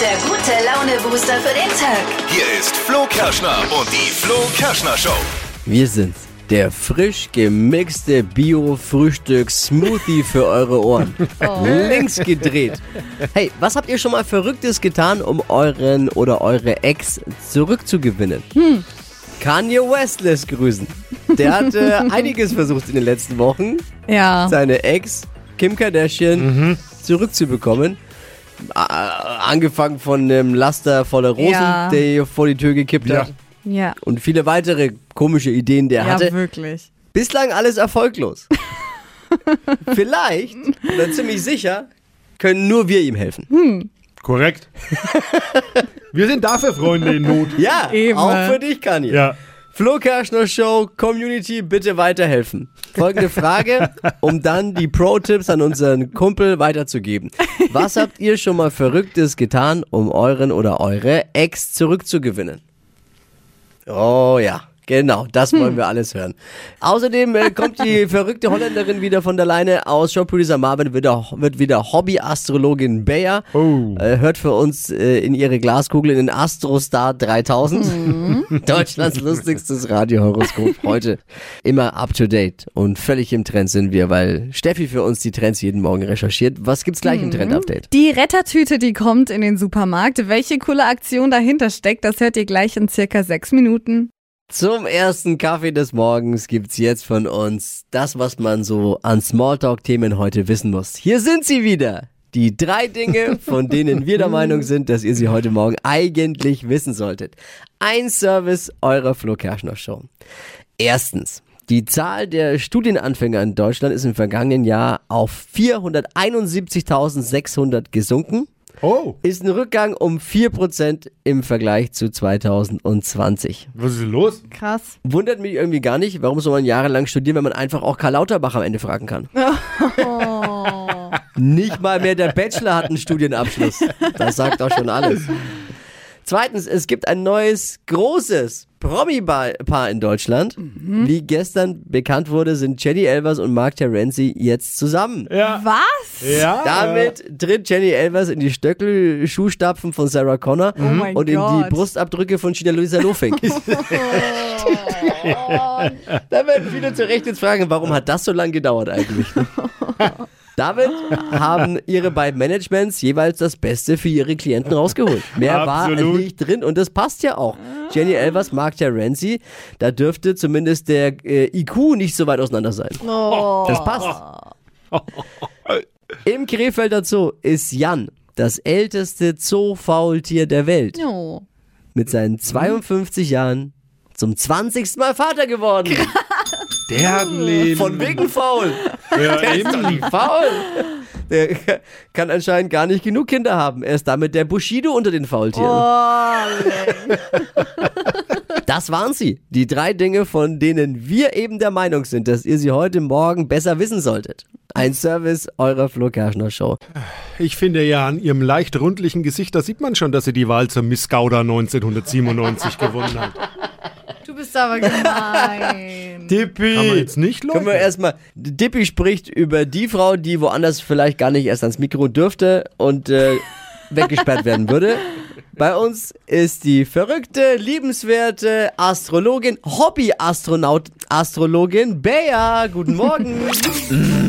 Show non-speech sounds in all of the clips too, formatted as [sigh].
der gute Laune-Booster für den Tag. Hier ist Flo Kerschner und die Flo Kerschner Show. Wir sind's. Der frisch gemixte Bio-Frühstück-Smoothie für eure Ohren. Links gedreht. Hey, was habt ihr schon mal Verrücktes getan, um euren oder eure Ex zurückzugewinnen? Kanye West lässt grüßen. Der hat äh, [laughs] einiges versucht in den letzten Wochen, Ja. seine Ex Kim Kardashian zurückzubekommen. Angefangen von einem Laster voller Rosen, Ja. der ihr vor die Tür gekippt Ja. hat. Ja. Und viele weitere komische Ideen, der Ja, hatte. wirklich. Bislang alles erfolglos. [laughs] Vielleicht, oder ziemlich sicher, können nur wir ihm helfen. Korrekt. [laughs] Wir sind dafür Freunde in Not. Ja, Eben. auch für dich, Kanye. Ja. Flo Kerschner Show, Community, bitte weiterhelfen. Folgende Frage, [laughs] um dann die Pro-Tipps an unseren Kumpel weiterzugeben. Was [laughs] habt ihr schon mal Verrücktes getan, um euren oder eure Ex zurückzugewinnen? Oh ja, genau, das wollen wir alles hören. Außerdem äh, kommt die [laughs] verrückte Holländerin wieder von der Leine aus. Showproducer Marvin wird, auch, wird wieder Hobby-Astrologin Bayer. Oh. Äh, hört für uns äh, in ihre Glaskugel in den Astrostar 3000. [laughs] Deutschlands lustigstes Radiohoroskop. Heute immer up to date und völlig im Trend sind wir, weil Steffi für uns die Trends jeden Morgen recherchiert. Was gibt's gleich im Trend-Update? Die Rettertüte, die kommt in den Supermarkt. Welche coole Aktion dahinter steckt, das hört ihr gleich in circa sechs Minuten. Zum ersten Kaffee des Morgens gibt's jetzt von uns das, was man so an Smalltalk-Themen heute wissen muss. Hier sind sie wieder. Die drei Dinge, von [laughs] denen wir der Meinung sind, dass ihr sie heute Morgen eigentlich wissen solltet. Ein Service eurer Flo Kerschner Show. Erstens. Die Zahl der Studienanfänger in Deutschland ist im vergangenen Jahr auf 471.600 gesunken Oh, ist ein Rückgang um 4% im Vergleich zu 2020. was ist los? Krass. Wundert mich irgendwie gar nicht, warum soll man jahrelang studieren, wenn man einfach auch Karl Lauterbach am Ende fragen kann. Nicht mal mehr der Bachelor hat einen Studienabschluss. Das sagt auch schon alles. Zweitens, es gibt ein neues, großes Promi-Paar in Deutschland. Wie gestern bekannt wurde, sind Jenny Elvers und Mark Terenzi jetzt zusammen. Ja. Was? Ja. Damit tritt Jenny Elvers in die Stöckelschuhstapfen von Sarah Connor Oh und in die. Brustabdrücke von Gina Luisa Lofink. [laughs] [laughs] da werden viele zu Recht jetzt fragen, warum hat das so lange gedauert eigentlich? [laughs] Damit haben ihre beiden Managements jeweils das Beste für ihre Klienten rausgeholt. Mehr Absolut. war nicht drin und das passt ja auch. Jenny Elvers, Mark Terenzi, da dürfte zumindest der äh, IQ nicht so weit auseinander sein. Das passt. [laughs] Im Krefelder Zoo ist Jan das älteste Zoofaultier der Welt. Oh. Mit seinen 52 Jahren zum 20. Mal Vater geworden. Der [laughs] hat ein Leben. Von wegen faul. ja, [laughs] Der ist doch eben. nicht faul. Der kann anscheinend gar nicht genug Kinder haben. Er ist damit der Bushido unter den Faultieren. Oh, Das waren sie. Die drei Dinge, von denen wir eben der Meinung sind, dass ihr sie heute Morgen besser wissen solltet. Ein Service eurer Flo Kerschner Show. Ich finde ja, an ihrem leicht rundlichen Gesicht, da sieht man schon, dass sie die Wahl zur Miss Gouda 1997 gewonnen hat. Aber gemein. [laughs] Dippi. Kann man jetzt nicht Können wir leugnen. erstmal. Dippi spricht über die Frau, die woanders vielleicht gar nicht erst ans Mikro dürfte und äh, [laughs] weggesperrt werden würde. Bei uns ist die verrückte, liebenswerte Astrologin, Hobby-Astronaut, Astrologin Bea. Guten Morgen. [laughs]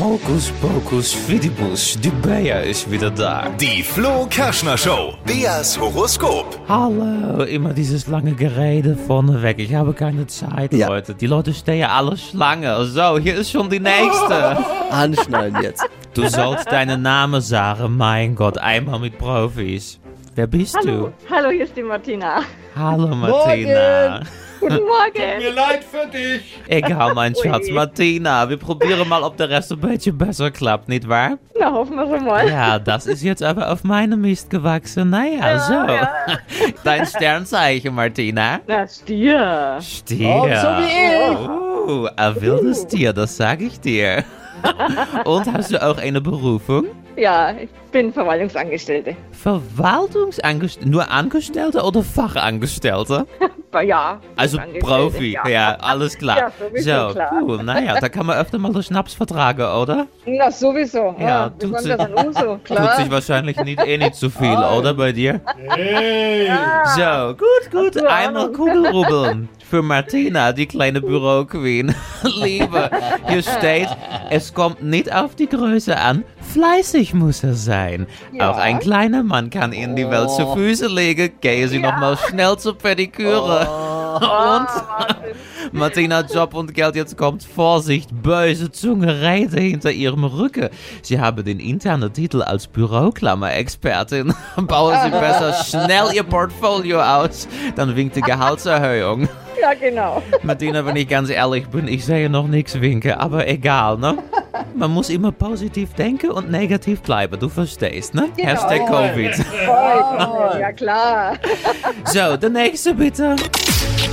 Hokus pokus fidibus, die Bea ist wieder da. Die Flo Kerschner Show. Beas Horoskop. Hallo, immer dieses lange Gerede vorneweg. Ich habe keine Zeit, Ja. Leute. Die Leute stehen alle Schlange. So, hier ist schon die nächste. [laughs] Anschnallen jetzt. Du sollst deinen Namen sagen, mein Gott, einmal mit Profis. Wer bist Hallo, hallo, hier ist die Martina. du? Hallo, Martina. Guten Morgen. Mir leid für dich. Egal, mein Schatz, Ui. Martina. Wir probieren mal, ob der Rest ein bisschen besser klappt, nicht wahr? Na, hoffen wir schon mal. Ja, das ist jetzt aber auf meinem Mist gewachsen. Naja, so. ja. [laughs] Dein Sternzeichen, Martina. Na, Stier. Stier. Oh, so wie ich. Oh, ein wildes Tier, das sag ich dir. [laughs] Und hast du auch eine Berufung? Ja, ich bin Verwaltungsangestellte. Verwaltungsangestellte? Nur Angestellte oder Fachangestellte? [laughs] ja. Also Profi, ja. alles klar. Ja, so, klar. cool. Naja, da kann man öfter mal den Schnaps vertragen, oder? Na, sowieso. Ja, Ja, tut an Uso, [laughs] Tut sich wahrscheinlich nicht, eh nicht zu viel, oder bei dir? Hey! So, gut, gut. Einmal. Kugelrubbeln. Für Martina, die kleine Büroqueen. [laughs] Liebe, hier steht, es kommt nicht auf die Größe an, fleißig muss er sein. Ja. Auch ein kleiner Mann kann Ihnen die Welt zu Füße legen. Gehen Sie noch mal schnell zur Pediküre. [laughs] Und [laughs] Martina, Job und Geld, jetzt kommt Vorsicht, böse Zunge reite hinter ihrem Rücken. Sie haben den internen Titel als Büroklammer-Expertin. [laughs] Bauen Sie besser schnell Ihr Portfolio aus, dann winkt die Gehaltserhöhung. Ja, genau. Martina, wenn ich ganz ehrlich bin, ich sehe noch nichts winken, aber egal, ne? Man muss immer positiv denken und negativ bleiben, du verstehst, ne? Hashtag Covid. Voll, ja, klar. [laughs] So, der nächste bitte.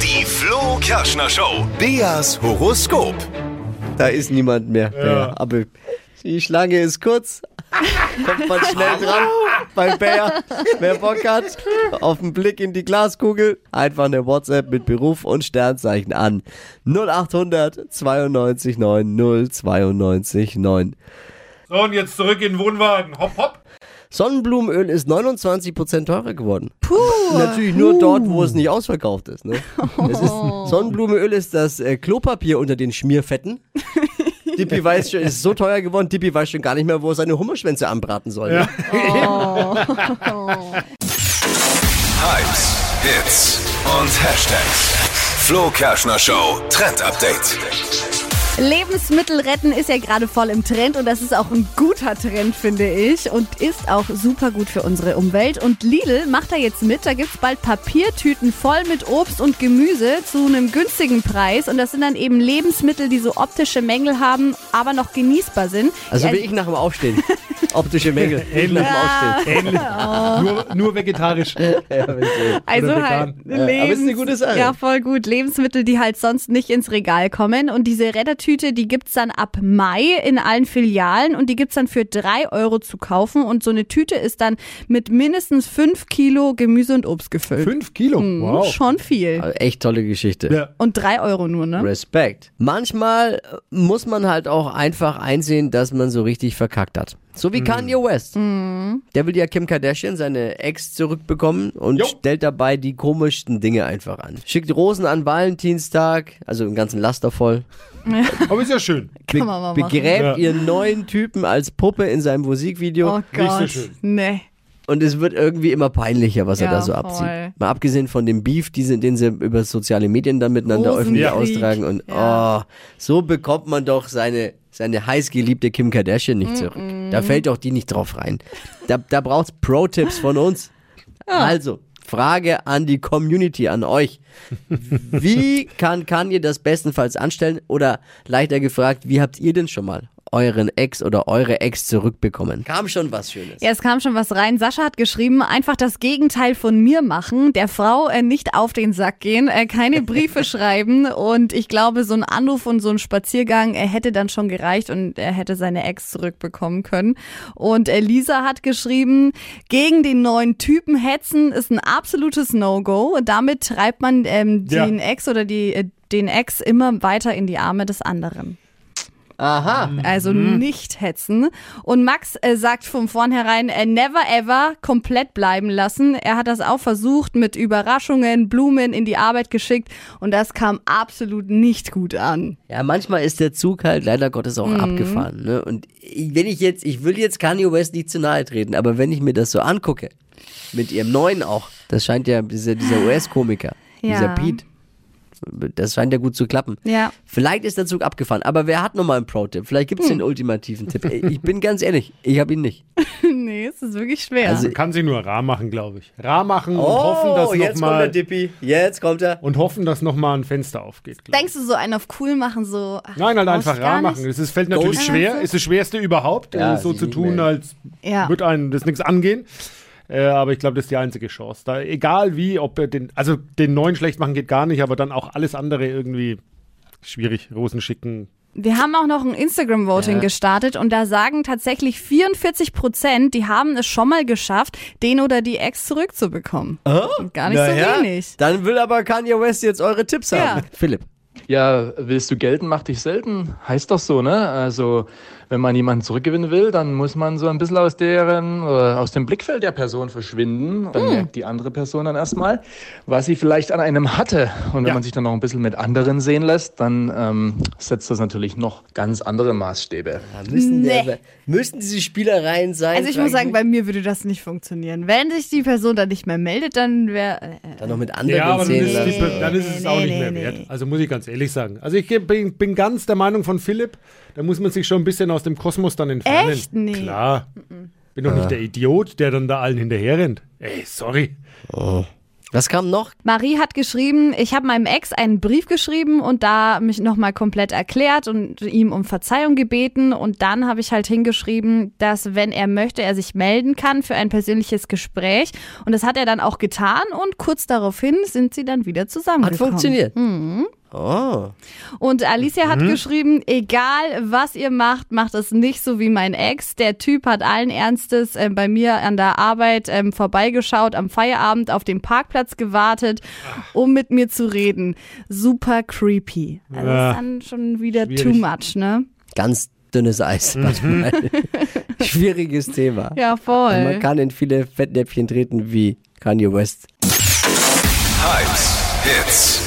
Die Flo Kerschner Show. Beas Horoskop. Da ist niemand mehr. Bär. Aber die Schlange ist kurz. Kommt man schnell dran bei Bär. Wer Bock hat, auf den Blick in die Glaskugel, einfach eine WhatsApp mit Beruf und Sternzeichen an. 0800 92 9 092 9. So, und jetzt zurück in den Wohnwagen. Hopp, hopp. Sonnenblumenöl ist 29% teurer geworden. Puh. Natürlich nur dort, wo es nicht ausverkauft ist. Ne? Es ist Sonnenblumenöl ist das äh, Klopapier unter den Schmierfetten. [laughs] Dippy weiß schon, es ist so teuer geworden, Dippy weiß schon gar nicht mehr, wo er seine Hummerschwänze anbraten soll. Ne? [laughs] Hypes, Hits und Hashtags. Flo Kerschner Show Trend Update. Lebensmittel retten ist ja gerade voll im Trend und das ist auch ein guter Trend, finde ich. Und ist auch super gut für unsere Umwelt. Und Lidl macht da jetzt mit. Da gibt's bald Papiertüten voll mit Obst und Gemüse zu einem günstigen Preis. Und das sind dann eben Lebensmittel, die so optische Mängel haben, aber noch genießbar sind. Also wie ich nach dem Aufstehen. [laughs] Optische Mängel. Ich nach dem Aufstehen. [laughs] Ähnlich. Nur, nur vegetarisch. Also Oder halt. Ja, aber Lebens ist eine gute Sache. Ja, voll gut. Lebensmittel, die halt sonst nicht ins Regal kommen. Und diese Rettertüte, die gibt's dann ab Mai in allen Filialen und die gibt's dann für drei Euro zu kaufen. Und so eine Tüte ist dann mit mindestens fünf Kilo Gemüse und Obst gefüllt. Fünf Kilo. Wow. Schon viel. Also Echt tolle Geschichte. Ja. Und drei Euro nur, ne? Respekt. Manchmal äh, muss man halt auch einfach einsehen, dass man so richtig verkackt hat. So wie Kanye West. Der will ja Kim Kardashian, seine Ex, zurückbekommen und Jo. stellt dabei die komischsten Dinge einfach an. Schickt Rosen an Valentinstag, also einen ganzen Laster voll. Aber ist ja schön. [laughs] Kann man mal machen. Begräbt Ja. ihren neuen Typen als Puppe in seinem Musikvideo. Oh so Gott. schön. Nee. Und es wird irgendwie immer peinlicher, was er Ja, da so voll. abzieht. Mal abgesehen von dem Beef, diese, den sie über soziale Medien dann miteinander öffentlich austragen. Und Ja. oh, so bekommt man doch seine, seine heißgeliebte Kim Kardashian nicht zurück. Da fällt doch die nicht drauf rein. Da, da braucht's Pro-Tipps von uns. [laughs] Also, Frage an die Community, an euch. Wie [laughs] kann Kanye das bestenfalls anstellen? Oder leichter gefragt, wie habt ihr denn schon mal euren Ex oder eure Ex zurückbekommen? Kam schon was Schönes. Ja, es kam schon was rein. Sascha hat geschrieben, einfach das Gegenteil von mir machen, der Frau äh, nicht auf den Sack gehen, äh, keine Briefe [laughs] schreiben und ich glaube, so ein Anruf und so ein Spaziergang äh, hätte dann schon gereicht und er hätte seine Ex zurückbekommen können. Und äh, Lisa hat geschrieben, gegen den neuen Typen hetzen ist ein absolutes No-Go. Damit treibt man ähm, Ja. den Ex oder die, äh, den Ex immer weiter in die Arme des anderen. Aha. Also nicht hetzen. Und Max äh, sagt von vornherein, äh, never ever komplett bleiben lassen. Er hat das auch versucht mit Überraschungen, Blumen in die Arbeit geschickt und das kam absolut nicht gut an. Ja, manchmal ist der Zug halt leider Gottes auch abgefahren. Ne? Und ich- wenn ich jetzt, ich will jetzt Kanye West nicht zu nahe treten, aber wenn ich mir das so angucke, mit ihrem neuen auch, das scheint ja dieser, dieser US-Komiker, Ja. dieser Pete, das scheint ja gut zu klappen. Ja. Vielleicht ist der Zug abgefahren, aber wer hat nochmal einen Pro-Tipp? Vielleicht gibt es den ultimativen Tipp. Ich bin ganz ehrlich, ich habe ihn nicht. [laughs] nee, es ist wirklich schwer. Also- Man kann sie nur rar machen, glaube ich. Rar machen und hoffen, dass Oh, jetzt noch kommt der mal Dippy. Jetzt kommt er. und hoffen, dass noch mal ein Fenster aufgeht. Denkst du so einen auf cool machen, so. ach, Nein, halt einfach rar machen. Es ist, fällt natürlich Ghost- schwer. Ist das Schwerste überhaupt, Ja, äh, so zu tun, als Ja. wird einem das nichts angehen. Äh, aber ich glaube, das ist die einzige Chance. Da, egal wie, ob er den, also den neuen schlecht machen geht gar nicht, aber dann auch alles andere irgendwie schwierig. Rosen schicken, Wir haben auch noch ein Instagram-Voting Ja. gestartet und da sagen tatsächlich 44 Prozent, die haben es schon mal geschafft, den oder die Ex zurückzubekommen. Gar nicht so Naja, wenig. Dann will aber Kanye West jetzt eure Tipps Ja. haben. Philipp. Ja, willst du gelten, mach dich selten. Heißt doch so, ne? Also, wenn man jemanden zurückgewinnen will, dann muss man so ein bisschen aus deren, äh, aus dem Blickfeld der Person verschwinden. Dann merkt die andere Person dann erstmal, was sie vielleicht an einem hatte. Und wenn man sich dann noch ein bisschen mit anderen sehen lässt, dann ähm, setzt das natürlich noch ganz andere Maßstäbe. Da müssen, Nee. der, müssen diese Spielereien sein. Also ich muss sagen, bei mir würde das nicht funktionieren. Wenn sich die Person dann nicht mehr meldet, dann wäre... Äh, dann noch mit anderen Ja, aber dann sehen ist, lassen. die, dann ist es Nee, auch nicht nee, mehr nee. wert. Also muss ich ganz ehrlich sagen. Also ich bin, bin ganz der Meinung von Philipp, da muss man sich schon ein bisschen aus dem Kosmos dann entfernen. Echt? Nee. Klar. Bin doch nicht der Idiot, der dann da allen hinterher rennt. Ey, sorry. Was kam noch? Marie hat geschrieben, ich habe meinem Ex einen Brief geschrieben und da mich nochmal komplett erklärt und ihm um Verzeihung gebeten. Und dann habe ich halt hingeschrieben, dass wenn er möchte, er sich melden kann für ein persönliches Gespräch. Und das hat er dann auch getan und kurz daraufhin sind sie dann wieder Hat zusammengekommen. funktioniert. Mhm. Oh. Und Alicia hat geschrieben, egal was ihr macht, macht es nicht so wie mein Ex. Der Typ hat allen Ernstes äh, bei mir an der Arbeit ähm, vorbeigeschaut, am Feierabend auf dem Parkplatz gewartet, um mit mir zu reden. Super creepy. Also Ja. ist dann schon wieder Schwierig. too much, ne? Ganz dünnes Eis manchmal. [laughs] Schwieriges Thema. Ja, Und voll. man kann in viele Fettnäpfchen treten wie Kanye West. Hypes, Hits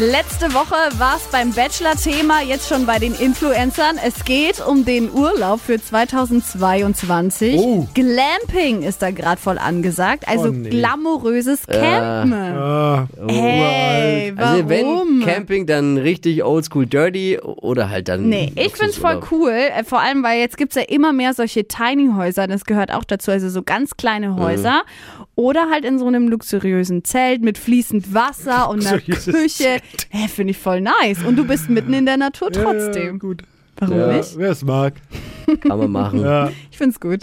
Letzte Woche war es beim Bachelor-Thema, jetzt schon bei den Influencern. Es geht um den Urlaub für 2022. Oh. Glamping ist da gerade voll angesagt, also Oh, nee. glamouröses Campen. Ah, Hey, warum? Also wenn Camping, dann richtig oldschool dirty oder halt dann Nee, ich find's voll cool, äh, vor allem, weil jetzt gibt's ja immer mehr solche Tiny-Häuser, das gehört auch dazu, also so ganz kleine Häuser. Oder halt in so einem luxuriösen Zelt mit fließend Wasser und einer Küche. Hä, finde ich voll nice. Und du bist mitten in der Natur Ja, trotzdem. gut. Warum Ja. nicht? Wer es mag. Kann man machen. ja. Ja, Ich find's gut.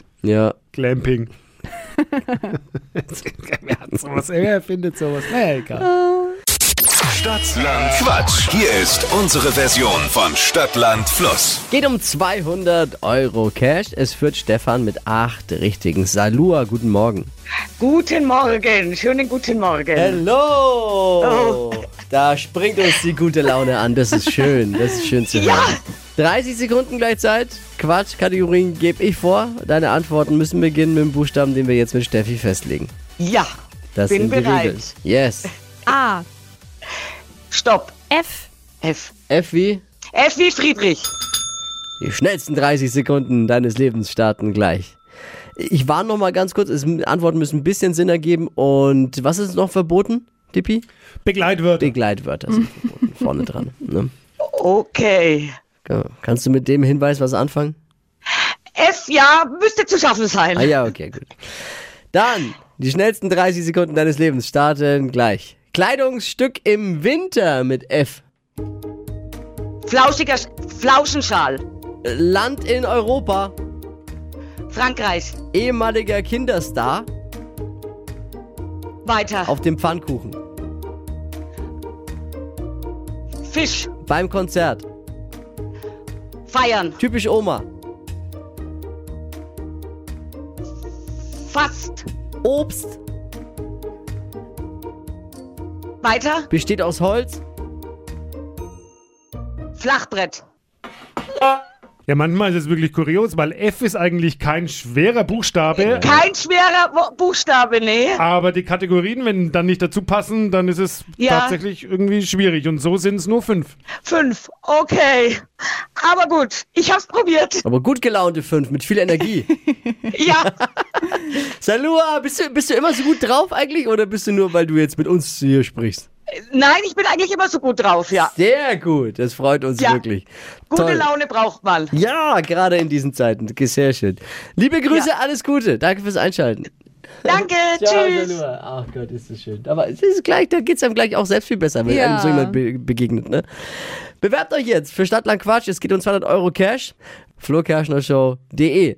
Glamping. Wer hat sowas? Wer findet sowas? Naja, egal. Stadtland Quatsch. Hier ist unsere Version von Stadtland Fluss. Geht um 200 Euro Cash. Es führt Stefan mit acht richtigen. Salua, guten Morgen. Guten Morgen, schönen guten Morgen. Hello! Da springt uns die gute Laune an. Das ist schön. Das ist schön zu hören. 30 Sekunden gleich Zeit. Quatsch, Kategorien gebe ich vor. Deine Antworten müssen beginnen mit dem Buchstaben, den wir jetzt mit Steffi festlegen. Ja, Das Bin bereit. Regeln. Yes. A, stopp. F, F. F wie? F wie Friedrich. Die schnellsten 30 Sekunden deines Lebens starten gleich. Ich warne noch mal ganz kurz. Es, Antworten müssen ein bisschen Sinn ergeben. Und was ist noch verboten, Dippi? Begleitwörter. Begleitwörter sind verboten. Vorne dran. Ne? Okay. Ja. Kannst du mit dem Hinweis was anfangen? F, ja, müsste zu schaffen sein. Ah ja, okay, gut. Dann, die schnellsten 30 Sekunden deines Lebens starten gleich. Kleidungsstück im Winter mit F. Flauschiger Sch- Flauschenschal. Land in Europa. Frankreich. Ehemaliger Kinderstar Weiter. auf dem Pfannkuchen. Fisch. Beim Konzert. Feiern. Typisch Oma. Fast. Obst Weiter. besteht aus Holz. Flachbrett. Ja, manchmal ist es wirklich kurios, weil F ist eigentlich kein schwerer Buchstabe. Kein schwerer Buchstabe, nee. Aber die Kategorien, wenn dann nicht dazu passen, dann ist es Ja. tatsächlich irgendwie schwierig. Und so sind es nur fünf. Fünf. Okay. Aber gut, ich hab's probiert. Aber gut gelaunte fünf mit viel Energie. [laughs] Ja. Salua, bist du, bist du immer so gut drauf eigentlich oder bist du nur, weil du jetzt mit uns hier sprichst? Nein, ich bin eigentlich immer so gut drauf, ja. Sehr gut, das freut uns Ja. wirklich. Gute Toll. Laune braucht man. Ja, gerade in diesen Zeiten. Sehr schön. Liebe Grüße, Ja. alles Gute. Danke fürs Einschalten. Danke, [laughs] Ciao, tschüss. Ach Gott, ist das schön. Aber es ist gleich, da geht's einem gleich auch selbst viel besser, wenn Ja. einem so jemand be begegnet. Ne? Bewerbt euch jetzt für Stadtland Quatsch. Es geht um 200 Euro Cash. flokerschnershow.de